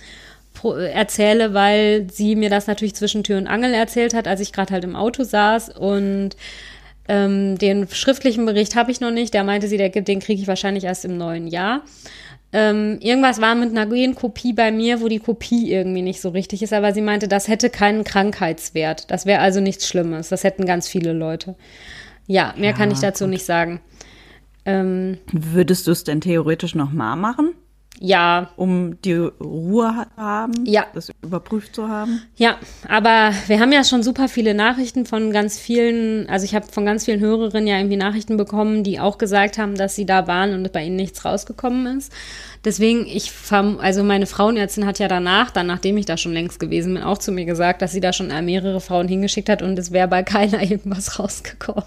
erzähle, weil sie mir das natürlich zwischen Tür und Angel erzählt hat, als ich gerade halt im Auto saß und ähm, den schriftlichen Bericht habe ich noch nicht. Der meinte sie, der, den kriege ich wahrscheinlich erst im neuen Jahr. Ähm, irgendwas war mit einer Genkopie bei mir, wo die Kopie irgendwie nicht so richtig ist, aber sie meinte, das hätte keinen Krankheitswert. Das wäre also nichts Schlimmes. Das hätten ganz viele Leute. Ja, mehr kann ich dazu nicht sagen. Ähm, Würdest du es denn theoretisch nochmal machen, ja, um die Ruhe zu haben, Ja. das überprüft zu haben? Ja, aber wir haben ja schon super viele Nachrichten von ganz vielen, also ich habe von ganz vielen Hörerinnen ja irgendwie Nachrichten bekommen, die auch gesagt haben, dass sie da waren und bei ihnen nichts rausgekommen ist. Deswegen, ich also meine Frauenärztin hat ja danach, dann nachdem ich da schon längst gewesen bin, auch zu mir gesagt, dass sie da schon mehrere Frauen hingeschickt hat und es wäre bei keiner irgendwas rausgekommen.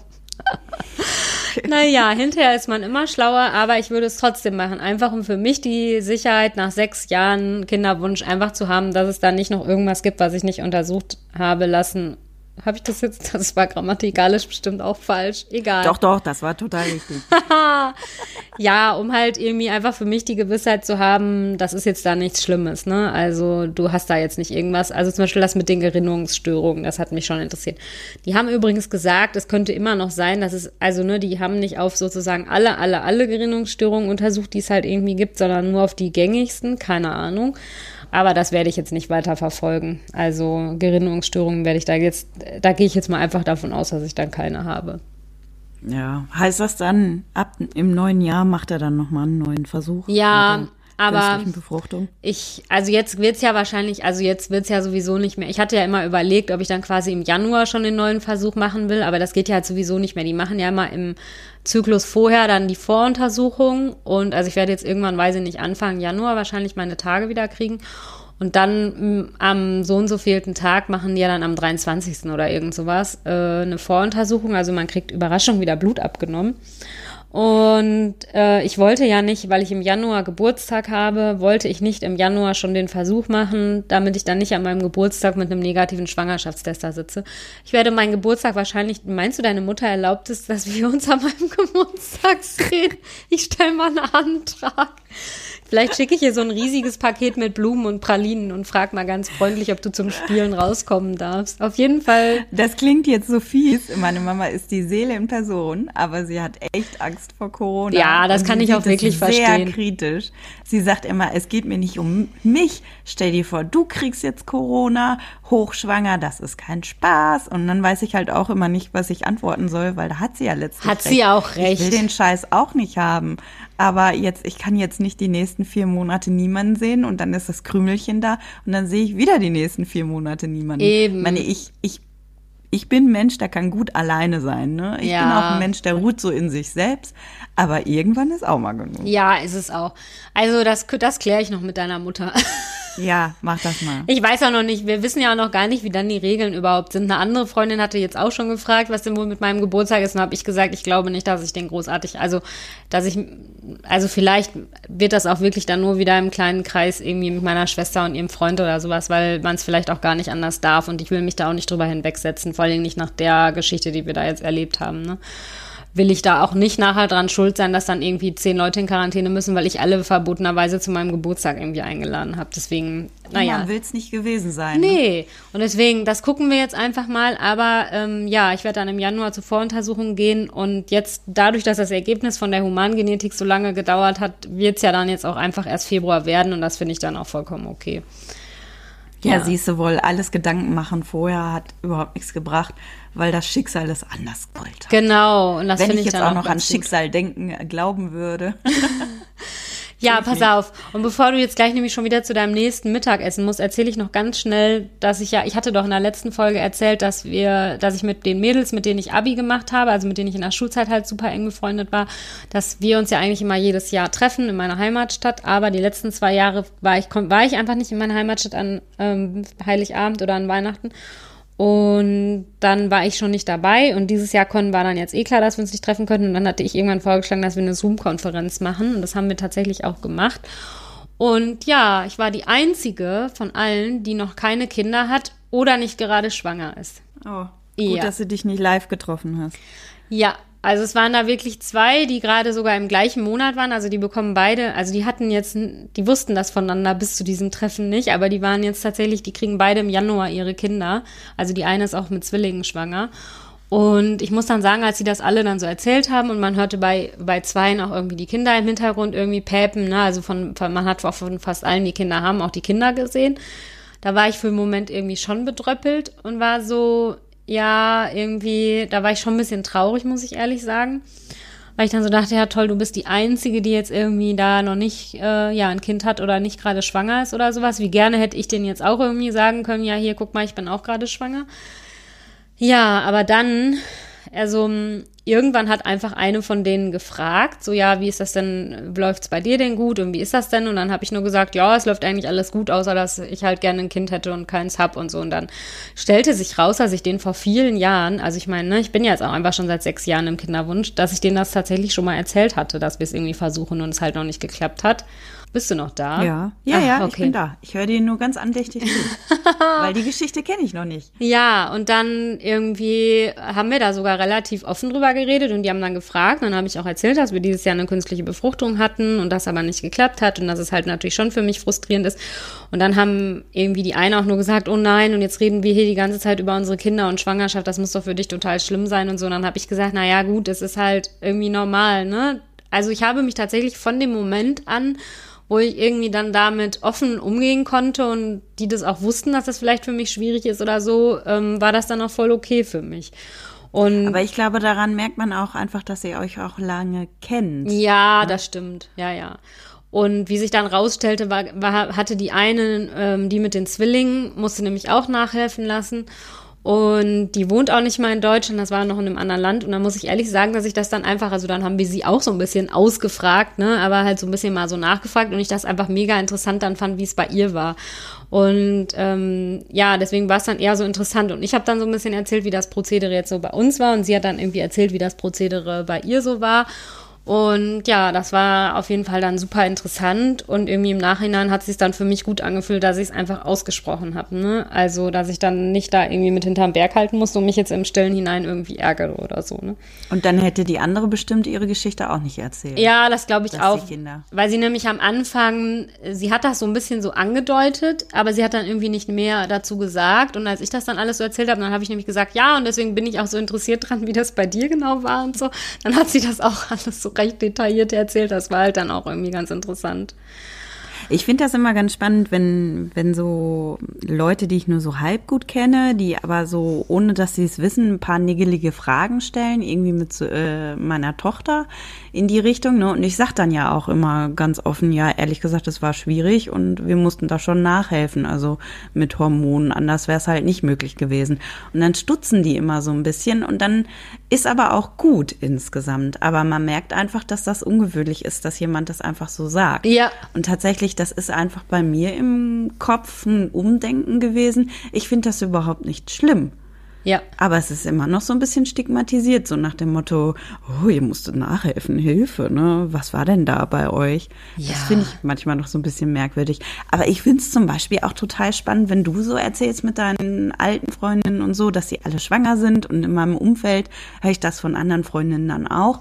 Naja, hinterher ist man immer schlauer, aber ich würde es trotzdem machen. Einfach um für mich die Sicherheit nach sechs Jahren Kinderwunsch einfach zu haben, dass es da nicht noch irgendwas gibt, was ich nicht untersucht habe lassen. Habe ich das jetzt? Das war grammatikalisch bestimmt auch falsch. Egal. Doch, doch, das war total richtig. ja, um halt irgendwie einfach für mich die Gewissheit zu haben, das ist jetzt da nichts Schlimmes, ne? Also du hast da jetzt nicht irgendwas. Also zum Beispiel das mit den Gerinnungsstörungen, das hat mich schon interessiert. Die haben übrigens gesagt, es könnte immer noch sein, dass es, also ne, die haben nicht auf sozusagen alle, alle, alle Gerinnungsstörungen untersucht, die es halt irgendwie gibt, sondern nur auf die gängigsten, keine Ahnung. Aber das werde ich jetzt nicht weiter verfolgen. Also Gerinnungsstörungen werde ich da jetzt, da gehe ich jetzt mal einfach davon aus, dass ich dann keine habe. Ja, heißt das dann, ab im neuen Jahr macht er dann nochmal einen neuen Versuch? Ja, aber ich, also jetzt wird's ja wahrscheinlich, also jetzt wird's ja sowieso nicht mehr. Ich hatte ja immer überlegt, ob ich dann quasi im Januar schon den neuen Versuch machen will, aber das geht ja halt sowieso nicht mehr. Die machen ja immer im Zyklus vorher dann die Voruntersuchung und also ich werde jetzt irgendwann, weiß ich nicht, Anfang Januar wahrscheinlich meine Tage wieder kriegen. Und dann mm, am so und so fehlten Tag machen die ja dann am 23. oder irgend sowas äh, eine Voruntersuchung. Also man kriegt Überraschung wieder Blut abgenommen. Und äh, ich wollte ja nicht, weil ich im Januar Geburtstag habe, wollte ich nicht im Januar schon den Versuch machen, damit ich dann nicht an meinem Geburtstag mit einem negativen Schwangerschaftstest da sitze. Ich werde meinen Geburtstag wahrscheinlich, meinst du, deine Mutter erlaubt es, dass wir uns an meinem Geburtstag sehen? Ich stelle mal einen Antrag. Vielleicht schicke ich ihr so ein riesiges Paket mit Blumen und Pralinen und frag mal ganz freundlich, ob du zum Spielen rauskommen darfst. Auf jeden Fall. Das klingt jetzt so fies. Meine Mama ist die Seele in Person, aber sie hat echt Angst vor Corona. Ja, das kann ich auch wirklich sehr verstehen. Sehr kritisch. Sie sagt immer, es geht mir nicht um mich. Stell dir vor, du kriegst jetzt Corona, hochschwanger, das ist kein Spaß. Und dann weiß ich halt auch immer nicht, was ich antworten soll, weil da hat sie ja letztlich Hat sie auch recht. Ich will den Scheiß auch nicht haben. Aber jetzt, ich kann jetzt nicht die nächsten vier Monate niemanden sehen und dann ist das Krümelchen da und dann sehe ich wieder die nächsten vier Monate niemanden. Eben. Ich meine, ich, ich, ich bin ein Mensch, der kann gut alleine sein. Ne? Ich Ja. bin auch ein Mensch, der ruht so in sich selbst. Aber irgendwann ist auch mal genug. Ja, ist es auch. Also das, das kläre ich noch mit deiner Mutter. Ja, mach das mal. Ich weiß auch noch nicht, wir wissen ja auch noch gar nicht, wie dann die Regeln überhaupt sind. Eine andere Freundin hatte jetzt auch schon gefragt, was denn wohl mit meinem Geburtstag ist. Und habe ich gesagt, ich glaube nicht, dass ich den großartig, also dass ich, also vielleicht wird das auch wirklich dann nur wieder im kleinen Kreis irgendwie mit meiner Schwester und ihrem Freund oder sowas, weil man es vielleicht auch gar nicht anders darf. Und ich will mich da auch nicht drüber hinwegsetzen, vor allem nicht nach der Geschichte, die wir da jetzt erlebt haben. Ne? Will ich da auch nicht nachher dran schuld sein, dass dann irgendwie zehn Leute in Quarantäne müssen, weil ich alle verbotenerweise zu meinem Geburtstag irgendwie eingeladen habe. Deswegen, naja. Man will es nicht gewesen sein. Ne? Nee, und deswegen, das gucken wir jetzt einfach mal. Aber ähm, ja, ich werde dann im Januar zur Voruntersuchung gehen und jetzt dadurch, dass das Ergebnis von der Humangenetik so lange gedauert hat, wird es ja dann jetzt auch einfach erst Februar werden und das finde ich dann auch vollkommen okay. Ja, Ja. siehst du wohl, alles Gedanken machen vorher hat überhaupt nichts gebracht, weil das Schicksal es anders wollte. Genau, und das Wenn finde ich ich, jetzt auch noch an gut. Schicksal denken äh, glauben würde. Ja, pass nicht. auf. Und bevor du jetzt gleich nämlich schon wieder zu deinem nächsten Mittagessen musst, erzähle ich noch ganz schnell, dass ich ja, ich hatte doch in der letzten Folge erzählt, dass wir, dass ich mit den Mädels, mit denen ich Abi gemacht habe, also mit denen ich in der Schulzeit halt super eng befreundet war, dass wir uns ja eigentlich immer jedes Jahr treffen in meiner Heimatstadt. Aber die letzten zwei Jahre war ich, war ich einfach nicht in meiner Heimatstadt an ähm, Heiligabend oder an Weihnachten. Und dann war ich schon nicht dabei und dieses Jahr konnten war dann jetzt eh klar, dass wir uns nicht treffen könnten. Und dann hatte ich irgendwann vorgeschlagen, dass wir eine Zoom-Konferenz machen. Und das haben wir tatsächlich auch gemacht. Und ja, ich war die einzige von allen, die noch keine Kinder hat oder nicht gerade schwanger ist. Oh, gut, Ja. dass du dich nicht live getroffen hast. Ja, also es waren da wirklich zwei, die gerade sogar im gleichen Monat waren. Also die bekommen beide, also die hatten jetzt, die wussten das voneinander bis zu diesem Treffen nicht, aber die waren jetzt tatsächlich, die kriegen beide im Januar ihre Kinder. Also die eine ist auch mit Zwillingen schwanger. Und ich muss dann sagen, als sie das alle dann so erzählt haben und man hörte bei, bei zweien auch irgendwie die Kinder im Hintergrund irgendwie päpen, ne? Also von, von man hat auch von fast allen, die Kinder haben, auch die Kinder gesehen. Da war ich für einen Moment irgendwie schon bedröppelt und war so, ja, irgendwie, da war ich schon ein bisschen traurig, muss ich ehrlich sagen. Weil ich dann so dachte, ja toll, du bist die Einzige, die jetzt irgendwie da noch nicht, äh, ja, ein Kind hat oder nicht gerade schwanger ist oder sowas. Wie gerne hätte ich denen jetzt auch irgendwie sagen können, ja, hier, guck mal, ich bin auch gerade schwanger. Ja, aber dann, also irgendwann hat einfach eine von denen gefragt, so ja, wie ist das denn, läuft's bei dir denn gut und wie ist das denn? Und dann habe ich nur gesagt, ja, es läuft eigentlich alles gut, außer dass ich halt gerne ein Kind hätte und keins hab und so. Und dann stellte sich raus, dass ich den vor vielen Jahren, also ich meine, ne, ich bin ja jetzt auch einfach schon seit sechs Jahren im Kinderwunsch, dass ich denen das tatsächlich schon mal erzählt hatte, dass wir es irgendwie versuchen und es halt noch nicht geklappt hat. Bist du noch da? Ja, ja, Ach, ja, okay. ich bin da. Ich höre dir nur ganz andächtig zu, weil die Geschichte kenne ich noch nicht. Ja, und dann irgendwie haben wir da sogar relativ offen drüber geredet und die haben dann gefragt. Und dann habe ich auch erzählt, dass wir dieses Jahr eine künstliche Befruchtung hatten und das aber nicht geklappt hat und dass es halt natürlich schon für mich frustrierend ist. Und dann haben irgendwie die eine auch nur gesagt, oh nein, und jetzt reden wir hier die ganze Zeit über unsere Kinder und Schwangerschaft, das muss doch für dich total schlimm sein und so. Und dann habe ich gesagt, na ja, gut, es ist halt irgendwie normal, ne? Also ich habe mich tatsächlich von dem Moment an wo ich irgendwie dann damit offen umgehen konnte und die das auch wussten, dass das vielleicht für mich schwierig ist oder so, ähm, war das dann auch voll okay für mich. Und Aber ich glaube, daran merkt man auch einfach, dass ihr euch auch lange kennt. Ja, ja? das stimmt. Ja, ja. Und wie sich dann rausstellte, war, war, hatte die eine, ähm, die mit den Zwillingen, musste nämlich auch nachhelfen lassen. Und die wohnt auch nicht mal in Deutschland, das war noch in einem anderen Land. Und da muss ich ehrlich sagen, dass ich das dann einfach, also dann haben wir sie auch so ein bisschen ausgefragt, ne, aber halt so ein bisschen mal so nachgefragt und ich das einfach mega interessant dann fand, wie es bei ihr war. Und ähm, ja, deswegen war es dann eher so interessant. Und ich habe dann so ein bisschen erzählt, wie das Prozedere jetzt so bei uns war. Und sie hat dann irgendwie erzählt, wie das Prozedere bei ihr so war. Und ja, das war auf jeden Fall dann super interessant und irgendwie im Nachhinein hat es sich dann für mich gut angefühlt, dass ich es einfach ausgesprochen habe. Ne? Also, dass ich dann nicht da irgendwie mit hinterm Berg halten musste und mich jetzt im Stillen hinein irgendwie ärgere oder so. Ne? Und dann hätte die andere bestimmt ihre Geschichte auch nicht erzählt. Ja, das glaube ich auch. Weil sie nämlich am Anfang, sie hat das so ein bisschen so angedeutet, aber sie hat dann irgendwie nicht mehr dazu gesagt. Und als ich das dann alles so erzählt habe, dann habe ich nämlich gesagt, ja, und deswegen bin ich auch so interessiert dran, wie das bei dir genau war und so. Dann hat sie das auch alles so recht detailliert erzählt. Das war halt dann auch irgendwie ganz interessant. Ich finde das immer ganz spannend, wenn, wenn so Leute, die ich nur so halb gut kenne, die aber so, ohne dass sie es wissen, ein paar niggelige Fragen stellen, irgendwie mit äh, meiner Tochter in die Richtung. Ne? Und ich sag dann ja auch immer ganz offen, ja, ehrlich gesagt, es war schwierig und wir mussten da schon nachhelfen, also mit Hormonen, anders wäre es halt nicht möglich gewesen. Und dann stutzen die immer so ein bisschen und dann ist aber auch gut insgesamt. Aber man merkt einfach, dass das ungewöhnlich ist, dass jemand das einfach so sagt. Ja. Und tatsächlich, das ist einfach bei mir im Kopf ein Umdenken gewesen. Ich finde das überhaupt nicht schlimm. Ja. Aber es ist immer noch so ein bisschen stigmatisiert, so nach dem Motto, oh, ihr musstet nachhelfen, Hilfe, ne? Was war denn da bei euch? Ja. Das finde ich manchmal noch so ein bisschen merkwürdig. Aber ich finde es zum Beispiel auch total spannend, wenn du so erzählst mit deinen alten Freundinnen und so, dass sie alle schwanger sind. Und in meinem Umfeld höre ich das von anderen Freundinnen dann auch.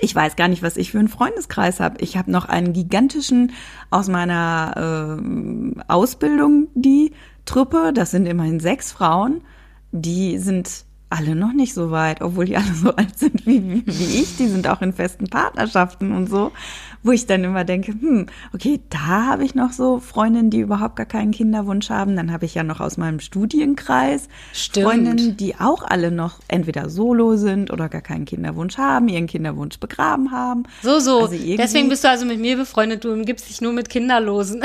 Ich weiß gar nicht, was ich für einen Freundeskreis habe. Ich habe noch einen gigantischen aus meiner äh, Ausbildung, die Truppe. Das sind immerhin sechs Frauen die sind alle noch nicht so weit, obwohl die alle so alt sind wie, wie, wie ich. Die sind auch in festen Partnerschaften und so, wo ich dann immer denke, hm, okay, da habe ich noch so Freundinnen, die überhaupt gar keinen Kinderwunsch haben. Dann habe ich ja noch aus meinem Studienkreis Stimmt. Freundinnen, die auch alle noch entweder solo sind oder gar keinen Kinderwunsch haben, ihren Kinderwunsch begraben haben. So, so. Also Deswegen bist du also mit mir befreundet, du umgibst dich nur mit Kinderlosen.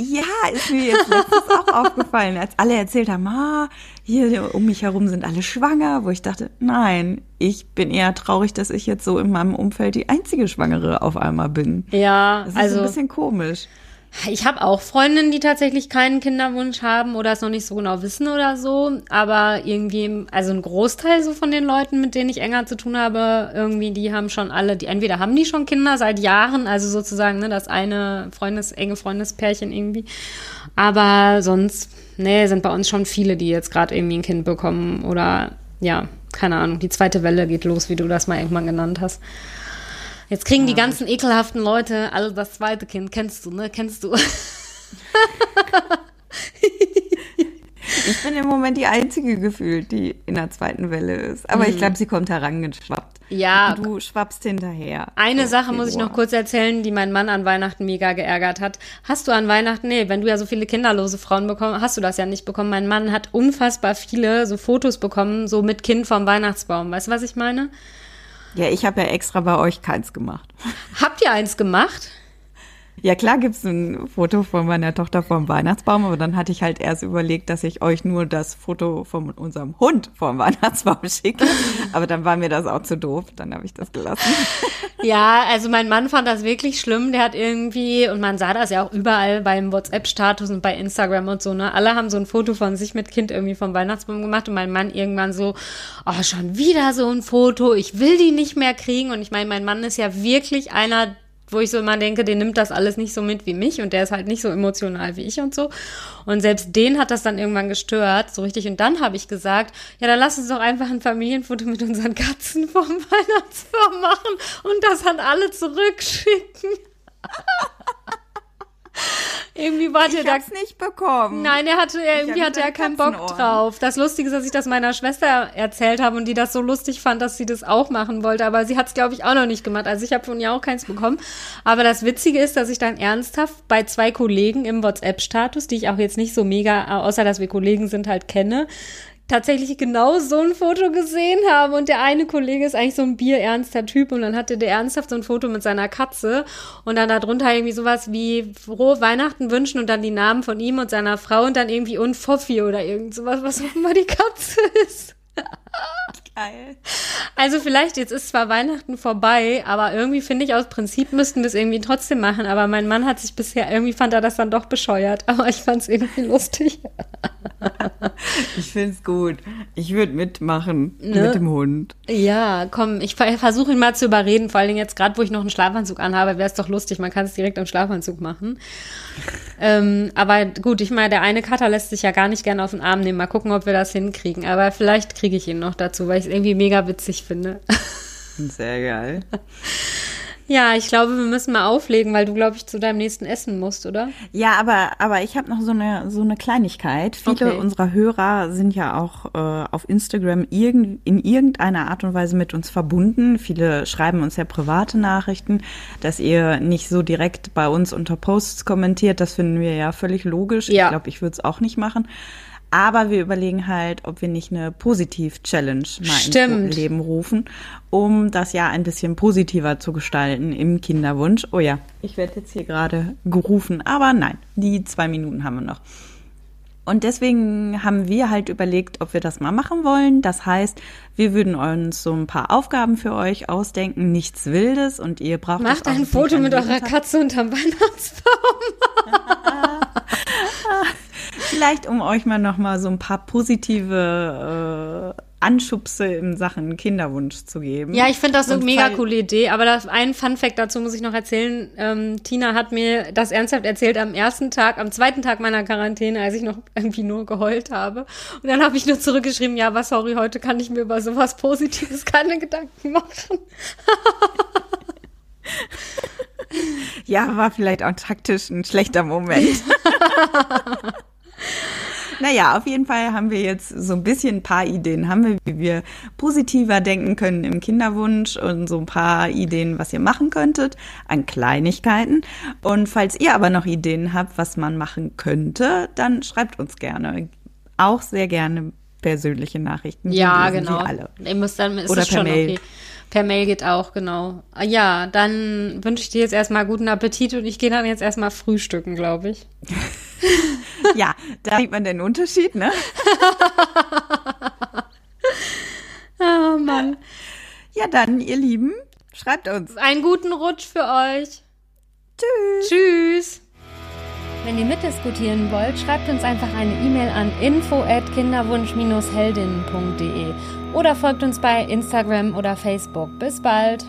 Ja, ist mir jetzt letztens auch aufgefallen, als alle erzählt haben, ah, hier um mich herum sind alle schwanger, wo ich dachte, nein, ich bin eher traurig, dass ich jetzt so in meinem Umfeld die einzige Schwangere auf einmal bin. Ja, das ist also ein bisschen komisch. Ich habe auch Freundinnen, die tatsächlich keinen Kinderwunsch haben oder es noch nicht so genau wissen oder so. Aber irgendwie, also ein Großteil so von den Leuten, mit denen ich enger zu tun habe, irgendwie, die haben schon alle, die entweder haben die schon Kinder seit Jahren, also sozusagen, ne, das eine Freundes, enge Freundespärchen irgendwie. Aber sonst, nee, sind bei uns schon viele, die jetzt gerade irgendwie ein Kind bekommen oder ja, keine Ahnung, die zweite Welle geht los, wie du das mal irgendwann genannt hast. Jetzt kriegen die ganzen ekelhaften Leute alle das zweite Kind. Kennst du, ne? Kennst du? ich bin im Moment die einzige gefühlt, die in der zweiten Welle ist. Aber mhm. ich glaube, sie kommt herangeschwappt. Ja. Und du schwappst hinterher. Eine so, Sache muss ich noch kurz erzählen, die mein Mann an Weihnachten mega geärgert hat. Hast du an Weihnachten, nee, wenn du ja so viele kinderlose Frauen bekommen, hast du das ja nicht bekommen. Mein Mann hat unfassbar viele so Fotos bekommen, so mit Kind vom Weihnachtsbaum. Weißt du, was ich meine? Ja, ich habe ja extra bei euch keins gemacht. Habt ihr eins gemacht? Ja, klar gibt's ein Foto von meiner Tochter vom Weihnachtsbaum, aber dann hatte ich halt erst überlegt, dass ich euch nur das Foto von unserem Hund vom Weihnachtsbaum schicke. Aber dann war mir das auch zu doof, dann habe ich das gelassen. Ja, also mein Mann fand das wirklich schlimm. Der hat irgendwie, und man sah das ja auch überall beim WhatsApp-Status und bei Instagram und so, ne? Alle haben so ein Foto von sich mit Kind irgendwie vom Weihnachtsbaum gemacht und mein Mann irgendwann so, oh, schon wieder so ein Foto, ich will die nicht mehr kriegen. Und ich meine, mein Mann ist ja wirklich einer wo ich so immer denke, den nimmt das alles nicht so mit wie mich und der ist halt nicht so emotional wie ich und so. Und selbst den hat das dann irgendwann gestört, so richtig. Und dann habe ich gesagt, ja, dann lass uns doch einfach ein Familienfoto mit unseren Katzen vom Weihnachtsbaum machen und das an alle zurückschicken. irgendwie war der ich hab's nicht bekommen. Nein, er hatte, er, irgendwie hatte er keinen Bock drauf. Das Lustige ist, dass ich das meiner Schwester erzählt habe und die das so lustig fand, dass sie das auch machen wollte. Aber sie hat es, glaube ich, auch noch nicht gemacht. Also ich habe von ihr auch keins bekommen. Aber das Witzige ist, dass ich dann ernsthaft bei zwei Kollegen im WhatsApp-Status, die ich auch jetzt nicht so mega, außer dass wir Kollegen sind, halt kenne, tatsächlich genau so ein Foto gesehen habe. Und der eine Kollege ist eigentlich so ein bierernster Typ und dann hatte der ernsthaft so ein Foto mit seiner Katze und dann darunter irgendwie sowas wie frohe Weihnachten wünschen und dann die Namen von ihm und seiner Frau und dann irgendwie und Foffi oder irgend sowas, was auch immer die Katze ist. Geil. Also vielleicht, jetzt ist zwar Weihnachten vorbei, aber irgendwie finde ich, aus Prinzip müssten wir es irgendwie trotzdem machen. Aber mein Mann hat sich bisher, irgendwie fand er das dann doch bescheuert. Aber ich fand es irgendwie lustig. Ich finde es gut. Ich würde mitmachen ne? mit dem Hund. Ja, komm, ich versuche ihn mal zu überreden. Vor allen Dingen jetzt gerade, wo ich noch einen Schlafanzug anhabe, wäre es doch lustig. Man kann es direkt im Schlafanzug machen. ähm, aber gut, ich meine, der eine Kater lässt sich ja gar nicht gerne auf den Arm nehmen. Mal gucken, ob wir das hinkriegen. Aber vielleicht kriege ich ihn noch dazu, weil ich es irgendwie mega witzig finde. Sehr geil. Ja, ich glaube, wir müssen mal auflegen, weil du, glaube ich, zu deinem nächsten Essen musst, oder? Ja, aber, aber ich habe noch so eine, so eine Kleinigkeit. Viele okay. unserer Hörer sind ja auch äh, auf Instagram irgend, in irgendeiner Art und Weise mit uns verbunden. Viele schreiben uns ja private Nachrichten, dass ihr nicht so direkt bei uns unter Posts kommentiert. Das finden wir ja völlig logisch. Ja. Ich glaube, ich würde es auch nicht machen. Aber wir überlegen halt, ob wir nicht eine Positiv-Challenge mal Stimmt. ins Leben rufen, um das Jahr ein bisschen positiver zu gestalten im Kinderwunsch. Oh ja, ich werde jetzt hier gerade gerufen, aber nein, die zwei Minuten haben wir noch. Und deswegen haben wir halt überlegt, ob wir das mal machen wollen. Das heißt, wir würden uns so ein paar Aufgaben für euch ausdenken, nichts Wildes und ihr braucht Macht ein Foto mit eurer Katze unterm Weihnachtsbaum. Vielleicht, um euch mal noch mal so ein paar positive äh, Anschubse in Sachen Kinderwunsch zu geben. Ja, ich finde das eine mega coole Idee. Aber das, ein Fun Fact dazu muss ich noch erzählen. Ähm, Tina hat mir das ernsthaft erzählt am ersten Tag, am zweiten Tag meiner Quarantäne, als ich noch irgendwie nur geheult habe. Und dann habe ich nur zurückgeschrieben, ja, was sorry, heute kann ich mir über sowas Positives keine Gedanken machen. ja, war vielleicht auch taktisch ein schlechter Moment. Naja, auf jeden Fall haben wir jetzt so ein bisschen ein paar Ideen, haben wir, wie wir positiver denken können im Kinderwunsch und so ein paar Ideen, was ihr machen könntet an Kleinigkeiten. Und falls ihr aber noch Ideen habt, was man machen könnte, dann schreibt uns gerne. Auch sehr gerne persönliche Nachrichten. Ja, genau. Alle. Ihr müsst dann, ist Oder per Mail. Okay. Per Mail geht auch, genau. Ja, dann wünsche ich dir jetzt erstmal guten Appetit und ich gehe dann jetzt erstmal frühstücken, glaube ich. ja, da sieht man den Unterschied, ne? oh Mann. Ja, dann, ihr Lieben, schreibt uns. Einen guten Rutsch für euch. Tschüss. Tschüss. Wenn ihr mitdiskutieren wollt, schreibt uns einfach eine E-Mail an info at kinderwunsch-heldinnen.de oder folgt uns bei Instagram oder Facebook. Bis bald!